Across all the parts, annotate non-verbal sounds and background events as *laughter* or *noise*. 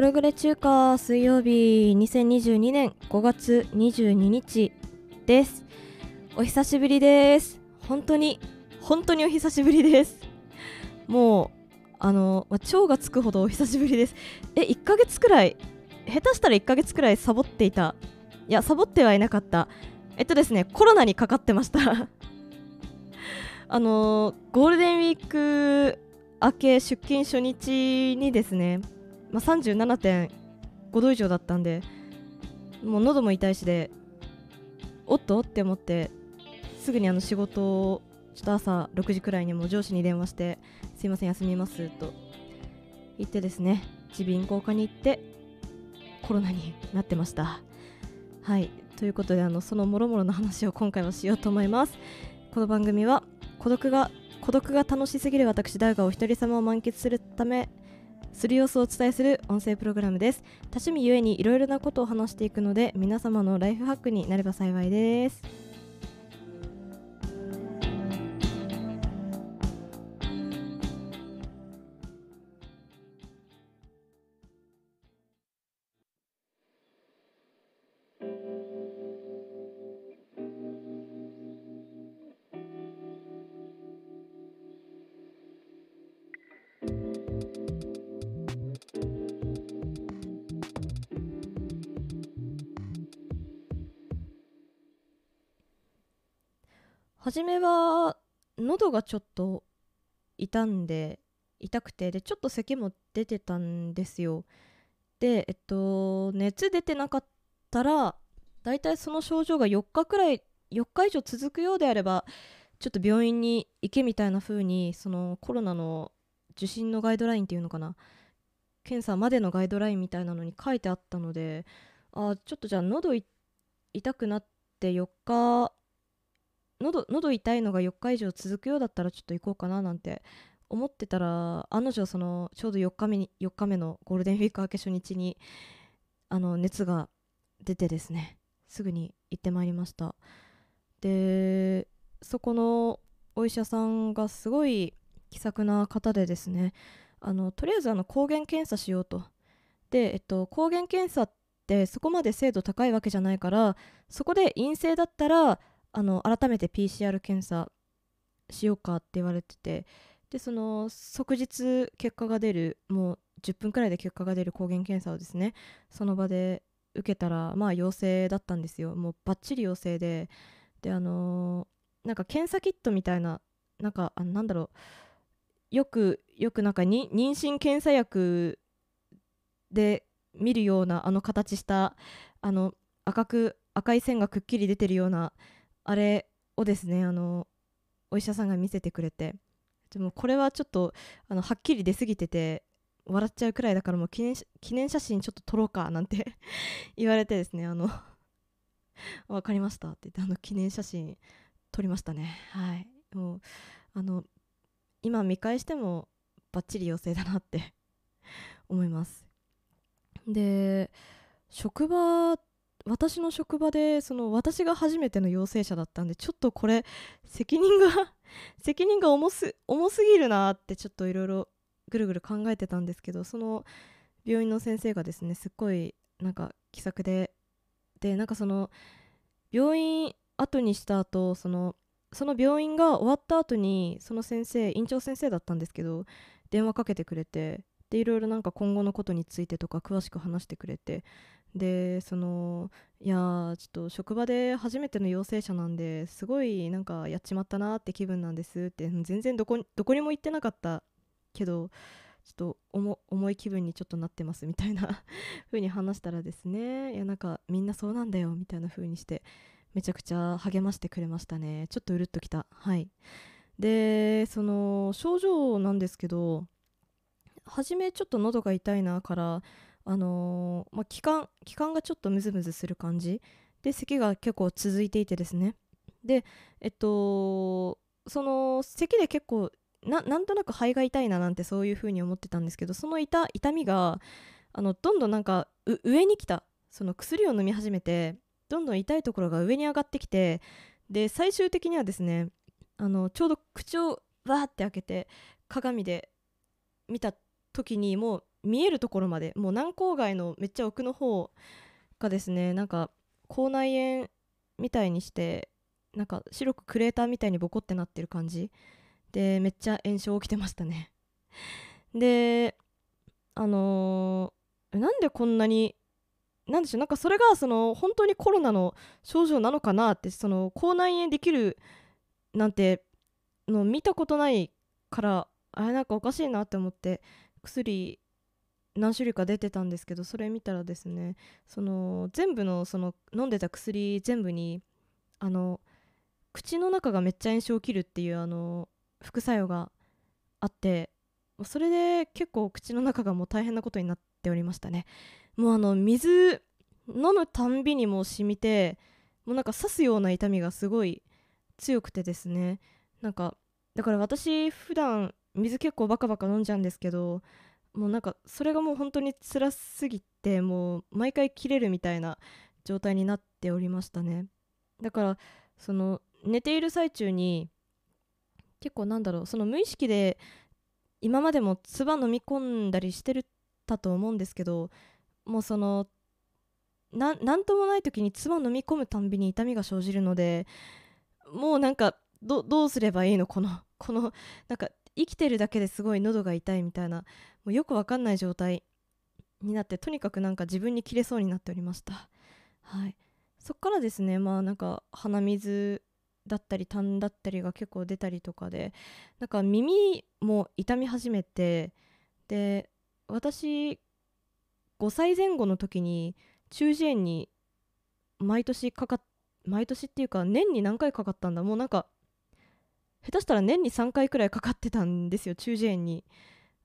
プログレ中華水曜日2022年5月22日です。お久しぶりです。本当に本当にお久しぶりです。もうあの、まあ、腸がつくほどお久しぶりです。え1ヶ月くらい下手したら1ヶ月くらいサボっていた。いやサボってはいなかった。えっとですねコロナにかかってました。*laughs* あのゴールデンウィーク明け出勤初日にですね、まあ、37.5度以上だったんでもう喉も痛いしでおっと？って思ってすぐにあの仕事をちょっと朝6時くらいにも上司に電話してすいません休みますと言ってですね耳鼻咽喉科に行ってコロナになってました。はい。ということであのそのもろもろの話を今回はしようと思います。この番組は孤独が孤独が楽しすぎる私だがお一人様を満喫するためする様子をお伝えする音声プログラムです。多趣味ゆえにいろいろなことを話していくので皆様のライフハックになれば幸いです。初めは喉がちょっと痛んで痛くてでちょっと咳も出てたんですよ。でえっと熱出てなかったらだいたいその症状が4日くらい4日以上続くようであればちょっと病院に行けみたいな風にそのコロナの受診のガイドラインっていうのかな検査までのガイドラインみたいなのに書いてあったのであちょっとじゃあ喉痛くなって4日喉喉痛いのが4日以上続くようだったらちょっと行こうかななんて思ってたら案の定そのちょうど4日目に4日目のゴールデンウィーク明け初日にあの熱が出てですねすぐに行ってまいりました。でそこのお医者さんがすごい気さくな方でですねあのとりあえずあの抗原検査しようと。で、えっと、抗原検査ってそこまで精度高いわけじゃないからそこで陰性だったらあの改めて PCR 検査しようかって言われててでその即日結果が出るもう10分くらいで結果が出る抗原検査をですねその場で受けたらまあ陽性だったんですよ。もうバッチリ陽性でであのー、なんか検査キットみたいななんかあなんだろうよくよくなんか妊娠検査薬で見るようなあの形したあの赤く赤い線がくっきり出てるようなあれをですねあのお医者さんが見せてくれてでもこれはちょっとあのはっきり出過ぎてて笑っちゃうくらいだからもう記念記念写真ちょっと撮ろうかなんて *laughs* 言われてですねあの分かりましたって言ってあの記念写真撮りましたね。はい。もうあの今見返してもバッチリ陽性だなって思います。で職場私の職場でその私が初めての陽性者だったんでちょっとこれ責任が *laughs* 責任が重す重すぎるなってちょっといろいろぐるぐる考えてたんですけどその病院の先生がですねすっごいなんか気さくででなんかその病院後にした後そのその病院が終わった後にその先生院長先生だったんですけど電話かけてくれてでいろいろなんか今後のことについてとか詳しく話してくれてでそのいやちょっと職場で初めての陽性者なんですごいなんかやっちまったなって気分なんですって全然どこどこにも行ってなかったけどちょっと重い気分にちょっとなってますみたいな風に話したらですねいやなんかみんなそうなんだよみたいな風にしてめちゃくちゃ励ましてくれましたね。ちょっとうるっときた。はい。でその症状なんですけど初めちょっと喉が痛いなからあのー、まあ、気管気管がちょっとムズムズする感じ。で咳が結構続いていてですね。でえっとその咳で結構なんとなく肺が痛いななんてそういう風に思ってたんですけどその痛痛みがあのどんどんなんか上に来た。その薬を飲み始めてどんどん痛いところが上に上がってきてで最終的にはですねあのちょうど口をわーって開けて鏡で見た時にもう見えるところまでもう南郊外のめっちゃ奥の方がですねなんか口内炎みたいにしてなんか白くクレーターみたいにボコってなってる感じ。でめっちゃ炎症起きてましたね。であのー、なんでこんなになんでしょうなんかそれがその本当にコロナの症状なのかなってその口内炎できるなんての見たことないからあれなんかおかしいなって思って薬何種類か出てたんですけどそれ見たらですねその全部のその飲んでた薬全部にあの口の中がめっちゃ炎症を切るっていうあの副作用があってそれで結構口の中がもう大変なことになっておりましたね。もうあの水飲むたんびにもう染みてもうなんか刺すような痛みがすごい強くてですね。なんかだから私普段水結構バカバカ飲んじゃうんですけどもうなんかそれがもう本当に辛すぎてもう毎回切れるみたいな状態になっておりましたね。だからその寝ている最中に結構なんだろうその無意識で今までも唾飲み込んだりしてるたと思うんですけどもうそのなんともない時に唾飲み込むたんびに痛みが生じるのでもうなんかどうすればいいの？このこのなんか生きてるだけですごい喉が痛いみたいなもうよくわかんない状態になってとにかくなんか自分に切れそうになっておりました。はい。そっからですねまあなんか鼻水だったり痰だったりが結構出たりとかでなんか耳も痛み始めてで私5歳前後の時に中耳炎に毎年かかっ毎年っていうか年に何回かかったんだ。もうなんか下手したら年に3回くらいかかってたんですよ中耳炎に。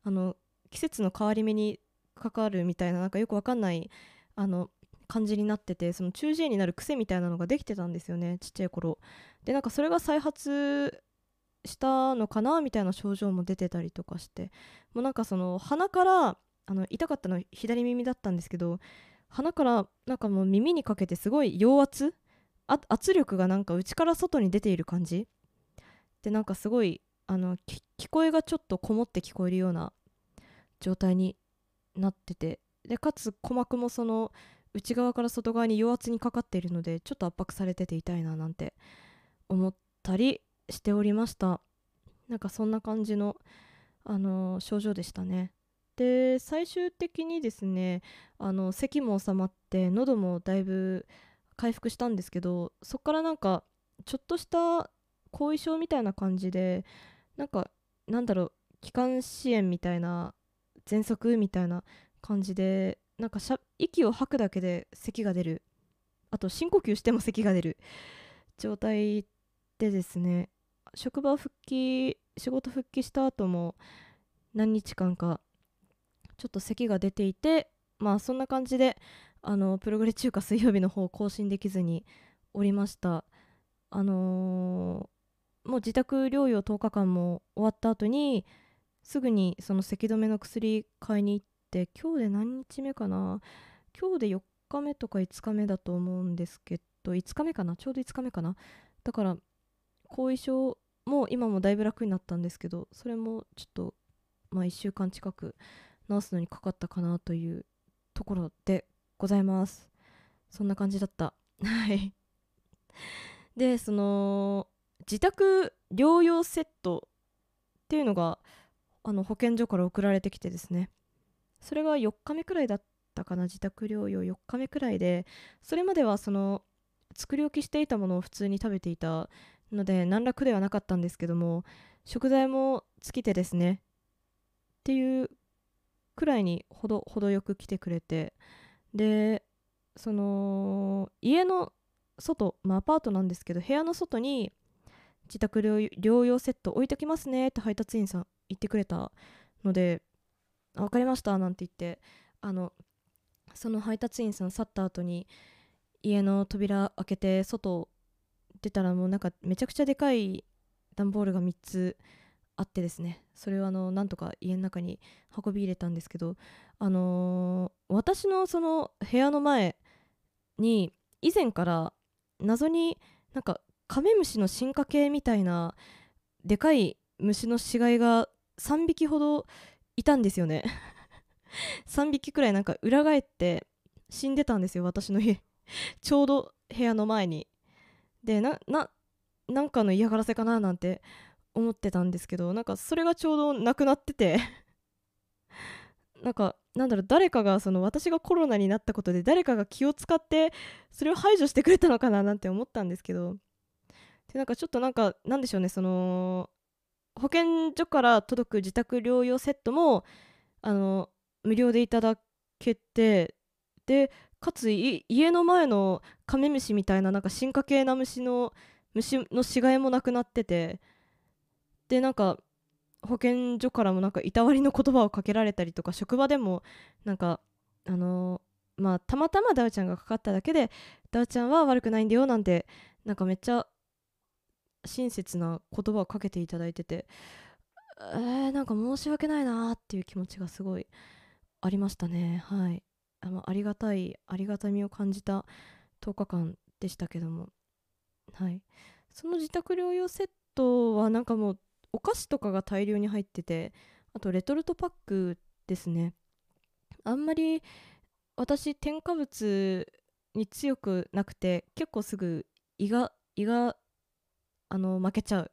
あの季節の変わり目にかかるみたいななんかよくわかんないあの感じになっててその中耳炎になる癖みたいなのができてたんですよねちっちゃい頃。でなんかそれが再発したのかなみたいな症状も出てたりとかして。もうなんかその鼻からあの痛かったのは左耳だったんですけど鼻からなんかもう耳にかけてすごい陽圧圧力がなんか内から外に出ている感じ。でなんかすごいあの聞こえがちょっとこもって聞こえるような状態になってて。でかつ鼓膜もその内側から外側に陽圧にかかっているのでちょっと圧迫されてて痛いななんて思ったりしておりました。なんかそんな感じの、あのー、症状でしたね。で最終的にですねあの咳も収まって喉もだいぶ回復したんですけどそっからなんかちょっとした後遺症みたいな感じでなんかなんだろう気管支炎みたいな喘息みたいな感じでなんか息を吐くだけで咳が出る。あと深呼吸しても咳が出る。状態でですね。職場復帰仕事復帰した後も何日間かちょっと咳が出ていてまあそんな感じであのプログレ中華水曜日の方更新できずにおりました。あのもう自宅療養10日間も終わった後にすぐにその咳止めの薬買いに行って今日で何日目かな？今日で4日目とか5日目だと思うんですけど5日目かな？ちょうど5日目かな？だから後遺症も今もだいぶ楽になったんですけどそれもちょっとまあ1週間近く治すのにかかったかなというところでございます。そんな感じだった。はい。でその自宅療養セットっていうのがあの保健所から送られてきてですね。それが4日目くらいだったかな自宅療養4日目くらいでそれまではその作り置きしていたものを普通に食べていたので何ら苦ではなかったんですけども食材も尽きてですねっていうくらいにほど程よく来てくれてでその家の外、まあ、アパートなんですけど部屋の外に自宅療養セット置いときますねって配達員さん言ってくれたので分かりましたなんて言ってあのその配達員さん去った後に家の扉開けて外出たらもうなんかめちゃくちゃでかい段ボールが3つあってですね。それをあのなんとか家の中に運び入れたんですけどあのー、私のその部屋の前に以前から謎になんかカメムシの進化系みたいなでかい虫の死骸が3匹ほどいたんですよね。*laughs* 3匹くらいなんか裏返って死んでたんですよ私の家。*laughs* ちょうど部屋の前に。でなななんかの嫌がらせかななんて思ってたんですけどなんかそれがちょうどなくなってて。*laughs* なんかなんだろう誰かがその私がコロナになったことで誰かが気を使ってそれを排除してくれたのかななんて思ったんですけど。でなんかちょっとなんかなんでしょうねその保健所から届く自宅療養セットもあの無料でいただけてでかつ家の前のカメムシみたいななんか進化系な虫の虫の死骸もなくなっててでなんか保健所からもなんかいたわりの言葉をかけられたりとか職場でもなんかあのー、まあたまたまダウちゃんがかかっただけでダウちゃんは悪くないんだよなんてなんかめっちゃ親切な言葉をかけていただいててえー、なんか申し訳ないなっていう気持ちがすごいありましたね。はい。あのありがたいありがたみを感じた10日間でしたけども。はい。その自宅療養セットはなんかもうお菓子とかが大量に入っててあとレトルトパックですね。あんまり私添加物に強くなくて結構すぐ胃が胃があの負けちゃう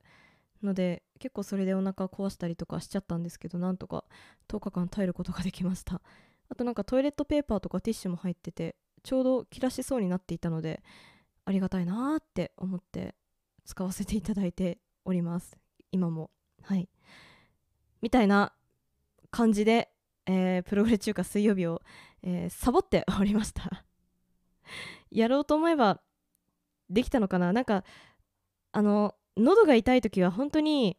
ので結構それでお腹壊したりとかしちゃったんですけどなんとか10日間耐えることができました。あとなんかトイレットペーパーとかティッシュも入っててちょうど切らしそうになっていたのでありがたいなーって思って使わせていただいております。今も。はい。みたいな感じで、えー、プログレ中華水曜日を、えー、サボっておりました。*laughs* やろうと思えばできたのかな？なんかあの喉が痛い時は本当に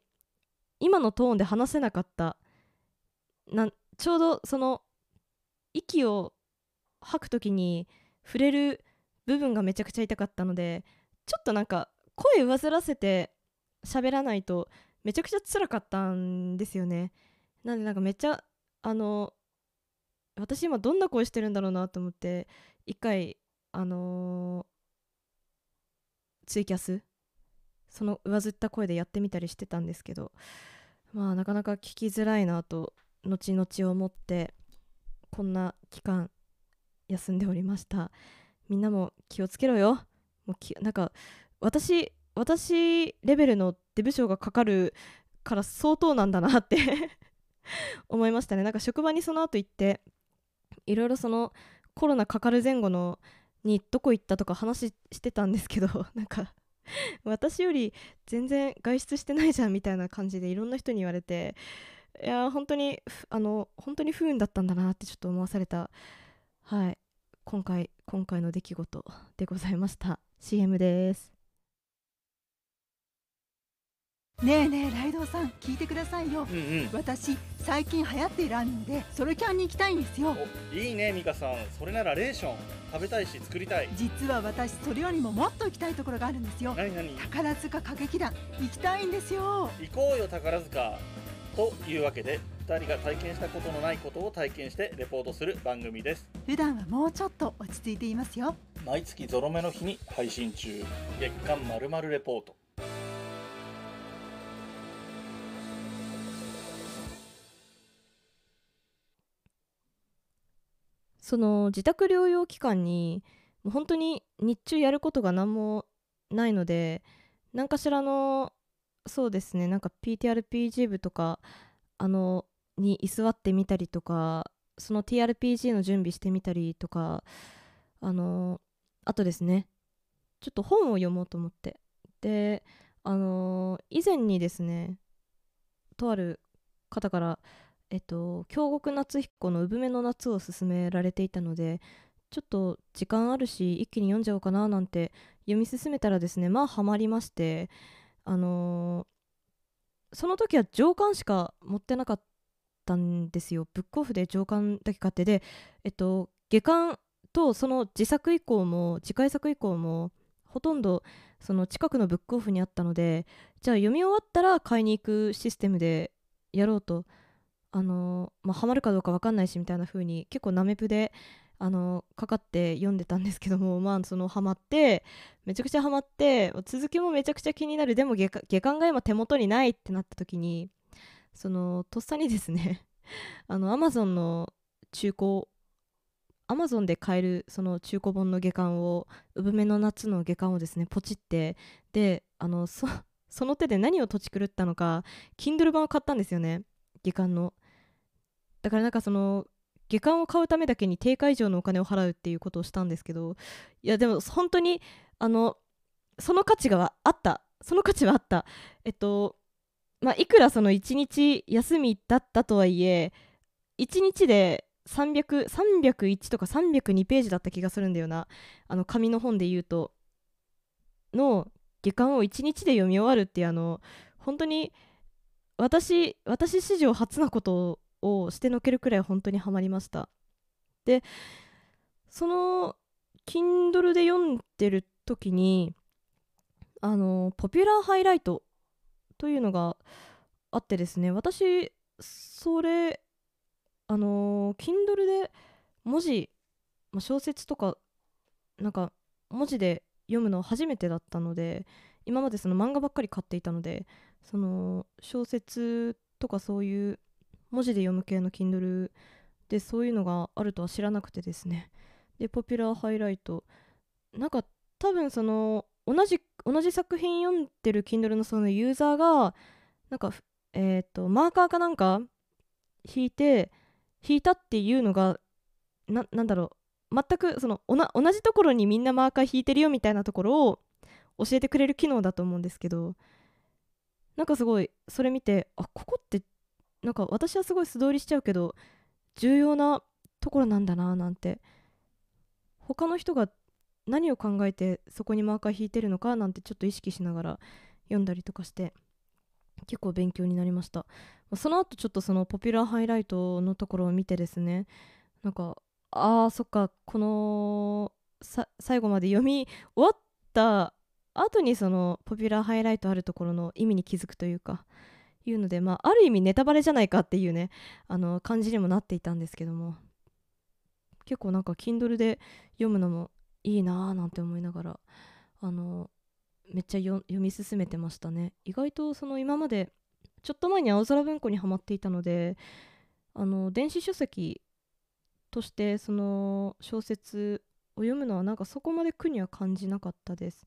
今のトーンで話せなかった。なちょうどその息を吐く時に触れる部分がめちゃくちゃ痛かったのでちょっとなんか声上ずらせて喋らないとめちゃくちゃ辛かったんですよね。なんでなんかめっちゃあの私今どんな声してるんだろうなと思って一回あのー、ツイキャスその上ずった声でやってみたりしてたんですけどまあなかなか聞きづらいなと後々思ってこんな期間休んでおりました。みんなも気をつけろよ。もうきなんか私私レベルのデブ賞がかかるから相当なんだなって *laughs* 思いましたね。なんか職場にその後行っていろいろそのコロナかかる前後のにどこ行ったとか話してたんですけどなんか *laughs* 私より全然外出してないじゃんみたいな感じでいろんな人に言われていや本当にあの本当に不運だったんだなってちょっと思わされた。はい。今回今回の出来事でございました。CM です。ねえねえライドウさん聞いてくださいよ、うんうん、私最近流行っているアニメでソロキャンに行きたいんですよ。いいねミカさん。それならレーション食べたいし作りたい。実は私それよりももっと行きたいところがあるんですよ。何何？宝塚歌劇団行きたいんですよ。行こうよ宝塚。というわけで2人が体験したことのないことを体験してレポートする番組です。普段はもうちょっと落ち着いていますよ。毎月ゾロ目の日に配信中。月刊まるまるレポートその自宅療養期間に本当に日中やることが何もないので何かしらのそうですねなんか PTRPG 部とかあのに居座ってみたりとかその TRPG の準備してみたりとかあのあとですねちょっと本を読もうと思って。であの以前にですねとある方からえっと京極夏彦の「産めの夏」を勧められていたのでちょっと時間あるし一気に読んじゃおうかななんて読み進めたらですねまあハマりましてあのー、その時は上巻しか持ってなかったんですよ。ブックオフで上巻だけ買ってでえっと下巻とその自作以降も次回作以降もほとんどその近くのブックオフにあったのでじゃあ読み終わったら買いに行くシステムでやろうとあのまあ、ハマるかどうか分かんないしみたいな風に結構ナメプであのかかって読んでたんですけども *laughs* まあそのハマってめちゃくちゃハマって続きもめちゃくちゃ気になる。でも下下巻が今手元にないってなった時にそのとっさにですね *laughs* あのアマゾンの中古アマゾンで買えるその中古本の下巻を産めの夏の下巻をですねポチってであのそ *laughs* その手で何を土地狂ったのか Kindle 版を買ったんですよね下巻の。だからなんかその下巻を買うためだけに定価以上のお金を払うっていうことをしたんですけどいやでも本当にあのその価値があった。その価値はあった。えっとまあいくらその1日休みだったとはいえ1日で300 301とか302ページだった気がするんだよな。あの紙の本で言うと。の下巻を1日で読み終わるってあの本当に私私史上初なことををしてのけるくらい本当にハマりました。でその Kindle で読んでる時にあのポピュラーハイライトというのがあってですね私それあの Kindle で文字、ま、小説とかなんか文字で読むの初めてだったので今までその漫画ばっかり買っていたのでその小説とかそういう文字で読む系の Kindle でそういうのがあるとは知らなくてですね。でポピュラーハイライト。なんか多分その同じ同じ作品読んでる Kindle のそのユーザーがなんかえっ、ー、とマーカーかなんか引いて引いたっていうのがななんだろう。全くその同じところにみんなマーカー引いてるよみたいなところを教えてくれる機能だと思うんですけど。なんかすごいそれ見てあここってなんか私はすごい素通りしちゃうけど重要なところなんだななんて。他の人が何を考えてそこにマーカー引いてるのかなんてちょっと意識しながら読んだりとかして結構勉強になりました。その後ちょっとそのポピュラーハイライトのところを見てですねなんかあーそっかこの最後まで読み終わった後にそのポピュラーハイライトあるところの意味に気づくというかいうので、まあ、ある意味ネタバレじゃないかっていうねあの感じにもなっていたんですけども。結構なんか Kindle で読むのもいいなーなんて思いながらあのめっちゃ読み進めてましたね。意外とその今までちょっと前に青空文庫にはまっていたのであの電子書籍としてその小説を読むのはなんかそこまで苦には感じなかったです。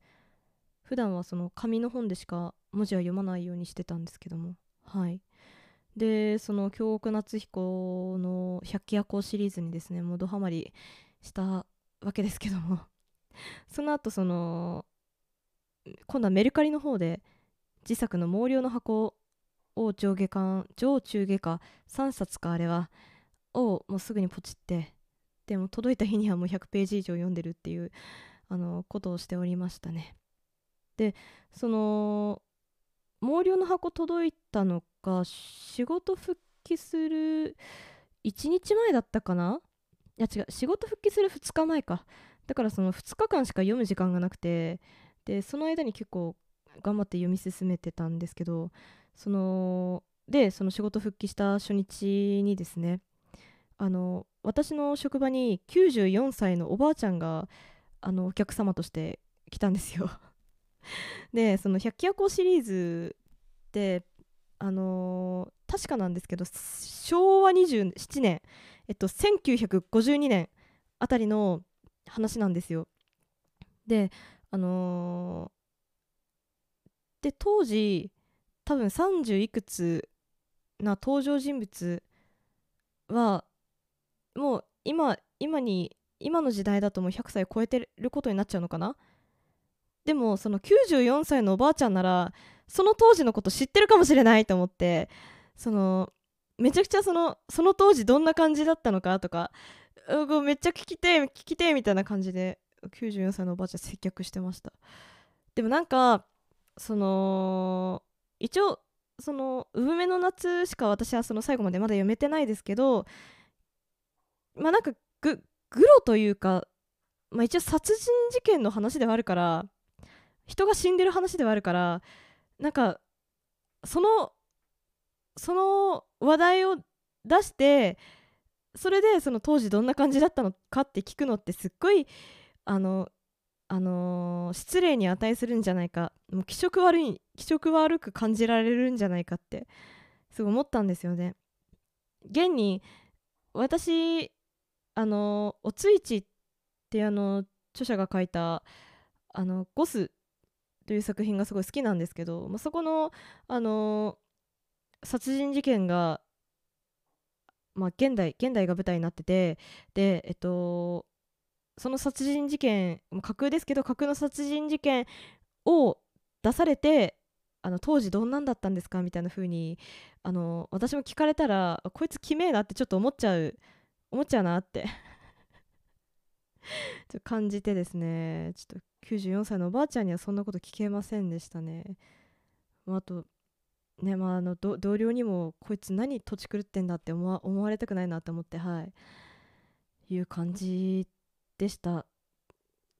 普段はその紙の本でしか文字は読まないようにしてたんですけども。はい。でその京極夏彦の百鬼夜行シリーズにですねもうドハマりしたわけですけども。*laughs* その後その今度はメルカリの方で自作の毛量の箱を上下巻上中下か3冊かあれはをもうすぐにポチってでも届いた日にはもう100ページ以上読んでるっていうあのことをしておりましたね。でその毛量の箱届いたのが仕事復帰する1日前だったかな？いや違う仕事復帰する2日前か。だからその2日間しか読む時間がなくてでその間に結構頑張って読み進めてたんですけどそのでその仕事復帰した初日にですねあの私の職場に94歳のおばあちゃんがあのお客様として来たんですよ。*laughs* でその百鬼夜行シリーズってあのー、確かなんですけど昭和27年えっと1952年あたりの話なんですよ。であのー、で当時多分30いくつな登場人物はもう今今に今の時代だともう100歳超えてることになっちゃうのかなでもその94歳のおばあちゃんならその当時のこと知ってるかもしれないと思ってそのめちゃくちゃそのその当時どんな感じだったのかとかめっちゃ聞きて聞きてみたいな感じで94歳のおばあちゃん接客してました。でもなんかその一応その「産めの夏」しか私はその最後までまだ読めてないですけどまあなんかググロというか、まあ、一応殺人事件の話ではあるから人が死んでる話ではあるからなんかそのその話題を出してそれでその当時どんな感じだったのかって聞くのってすっごいあのあのー、失礼に値するんじゃないか。もう気色悪い気色悪く感じられるんじゃないかってすごい思ったんですよね。現に私あのおついちってあの著者が書いたあのゴスという作品がすごい好きなんですけど、まあ、そこのあの殺人事件がまあ現代現代が舞台になっててでえっとその殺人事件架空ですけど架空の殺人事件を出されてあの当時どんなんだったんですかみたいな風にあの私も聞かれたらこいつきめえなってちょっと思っちゃう思っちゃうなって。*laughs* ちょ感じてですね。ちょっと94歳のおばあちゃんにはそんなこと聞けませんでしたね、まあ、とねまああの同僚にもこいつ何土地狂ってんだって思わ思われたくないなと思ってはい。いう感じでした。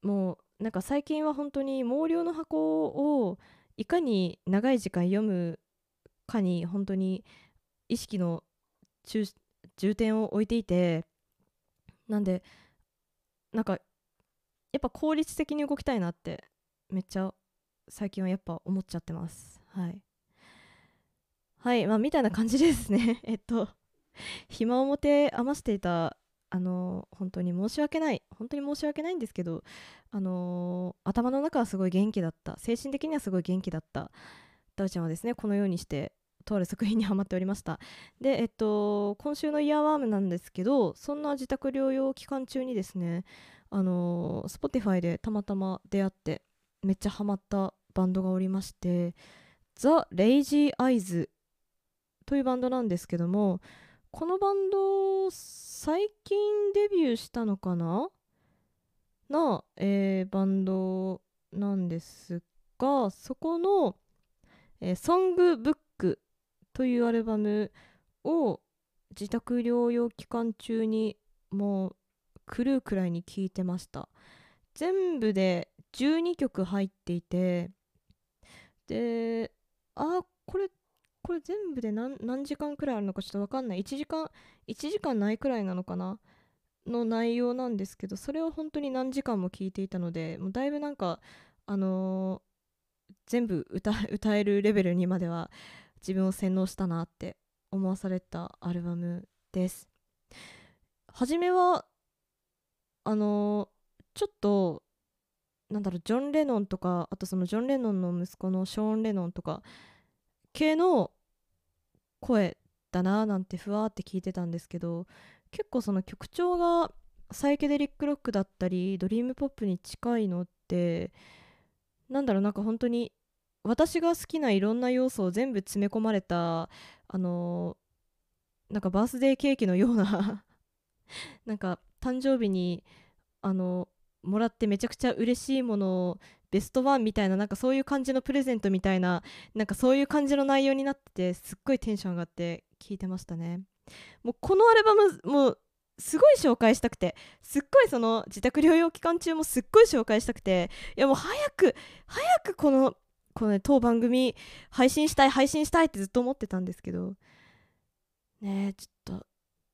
もうなんか最近は本当に毛量の箱をいかに長い時間読むかに本当に意識の重点を置いていてなんでなんかやっぱ効率的に動きたいなってめっちゃ最近はやっぱ思っちゃってます。はい。はいまあみたいな感じですね。*laughs* えっと暇を持て余していたあの本当に申し訳ない本当に申し訳ないんですけどあの頭の中はすごい元気だった精神的にはすごい元気だったダウちゃんはですねこのようにしてとある作品にはまっておりました。でえっと今週のイヤーワームなんですけどそんな自宅療養期間中にですねあの Spotify でたまたま出会ってめっちゃハマったバンドがおりましてザ・レイジー・アイズというバンドなんですけどもこのバンド最近デビューしたのかな？な、えー、バンドなんですがそこの、えー、ソングブックというアルバムを自宅療養期間中にもう狂うくらいに聴いてました。全部で12曲入っていてであこれこれ全部で何時間くらいあるのかちょっと分かんない。1時間1時間ないくらいなのかな？の内容なんですけどそれを本当に何時間も聞いていたのでもうだいぶなんかあのー、全部歌 *laughs* 歌えるレベルにまでは自分を洗脳したなって思わされたアルバムです。初めはあの、ちょっとなんだろうジョン・レノンとかあとそのジョン・レノンの息子のショーン・レノンとか系の声だななんてふわって聞いてたんですけど結構その曲調がサイケデリックロックだったりドリームポップに近いのってなんだろうなんか本当に私が好きないろんな要素を全部詰め込まれたあのなんかバースデーケーキのような *laughs* なんか誕生日にあのもらってめちゃくちゃ嬉しいものをベストワンみたいななんかそういう感じのプレゼントみたいななんかそういう感じの内容になっててすっごいテンション上がって聞いてましたね。もうこのアルバムもうすごい紹介したくてすっごいその自宅療養期間中もすっごい紹介したくていやもう早く早くこのこのね当番組配信したい配信したいってずっと思ってたんですけどねちょっ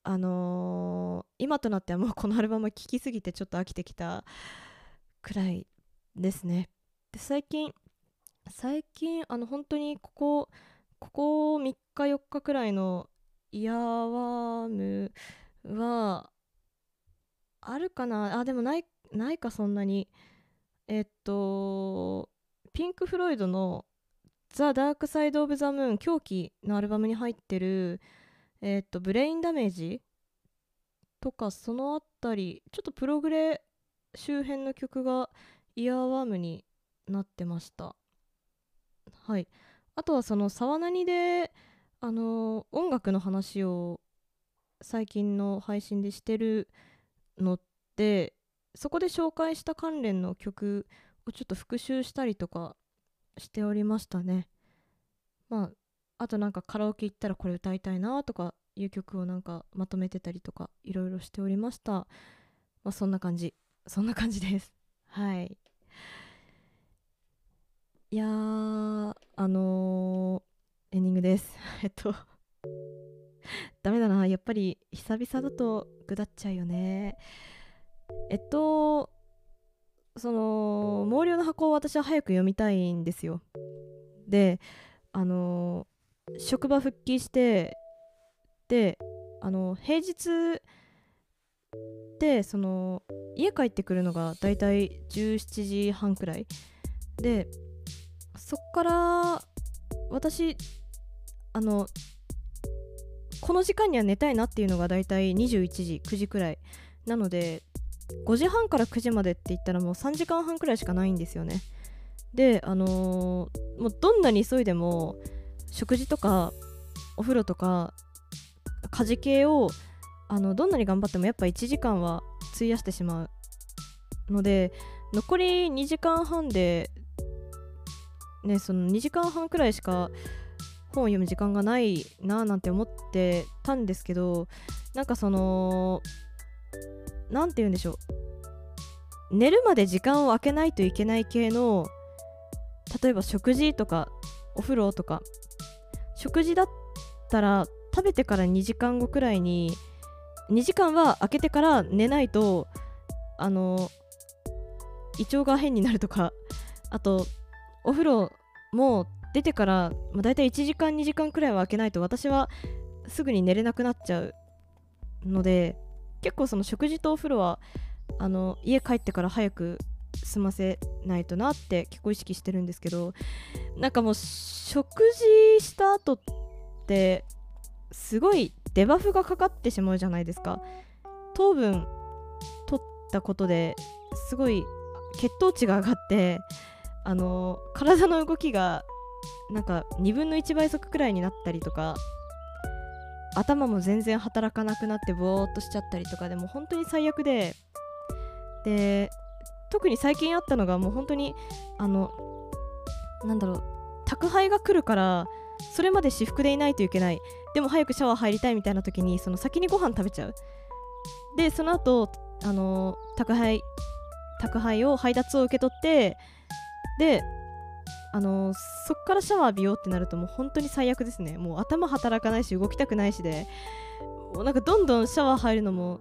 あのー、今となってはもうこのアルバム聴きすぎてちょっと飽きてきたくらいですね。で最近最近あの本当にここここ3日4日くらいのイヤーワームはあるかな？あでもないないかそんなに。えっとピンク・フロイドの「ザ・ダーク・サイド・オブ・ザ・ムーン」狂気のアルバムに入ってるえっとブレインダメージとかそのあたりちょっとプログレ周辺の曲がイヤーワームになってました。はい。あとはその沢なにであの音楽の話を最近の配信でしてるのってそこで紹介した関連の曲をちょっと復習したりとかしておりましたね。まああとなんかカラオケ行ったらこれ歌いたいなとかいう曲をなんかまとめてたりとかいろいろしておりました。まあそんな感じ。そんな感じです。*laughs* はい。いやーあのー、エンディングです。*laughs* えっと *laughs* ダメだな。やっぱり久々だとぐだっちゃうよね。えっとその毛量の箱を私は早く読みたいんですよ。であの、職場復帰してであの平日でその家帰ってくるのがだいたい17時半くらい。でそっから私あのこの時間には寝たいなっていうのがだいたい21時9時くらい。なので5時半から9時までって言ったらもう3時間半くらいしかないんですよね。であのー、もうどんなに急いでも食事とかお風呂とか家事系をあのどんなに頑張ってもやっぱ1時間は費やしてしまうので残り2時間半でねその2時間半くらいしか本を読む時間がないなーなんて思ってたんですけどなんかその何て言うんでしょう。寝るまで時間を空けないといけない系の例えば食事とかお風呂とか食事だったら食べてから2時間後くらいに2時間は空けてから寝ないとあの胃腸が変になるとかあとお風呂も出てから、まあ、大体1時間2時間くらいは空けないと私はすぐに寝れなくなっちゃうので結構その食事とお風呂はあの家帰ってから早く済ませないとなって結構意識してるんですけどなんかもう食事した後ってすごいデバフがかかってしまうじゃないですか。糖分取ったことですごい血糖値が上がってあの体の動きがなんか2分の1倍速くらいになったりとか頭も全然働かなくなってぼーっとしちゃったりとかでも本当に最悪でで特に最近あったのがもう本当にあのなんだろう宅配が来るからそれまで私服でいないといけない。でも早くシャワー入りたいみたいな時にその先にご飯食べちゃう。でその後あの宅配宅配を配達を受け取ってであのそっからシャワー浴びようってなるともう本当に最悪ですね。もう頭働かないし動きたくないしでもうなんかどんどんシャワー入るのも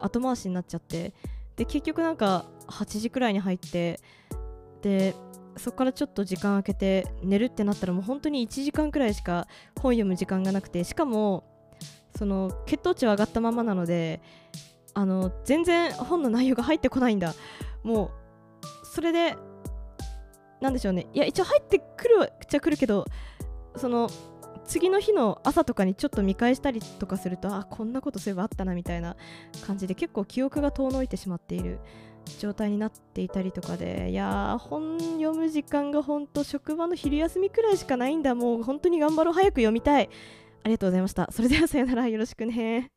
後回しになっちゃって。で結局なんか8時くらいに入ってでそこからちょっと時間空けて寝るってなったらもう本当に1時間くらいしか本読む時間がなくてしかもその血糖値は上がったままなのであの全然本の内容が入ってこないんだ。もうそれでなんでしょうね。いや一応入ってくるっちゃくるけどその次の日の朝とかにちょっと見返したりとかするとあこんなことそういえばあったなみたいな感じで結構記憶が遠のいてしまっている状態になっていたりとかでいやー本読む時間が本当職場の昼休みくらいしかないんだ。もう本当に頑張ろう。早く読みたい。ありがとうございました。それではさよなら。よろしくね。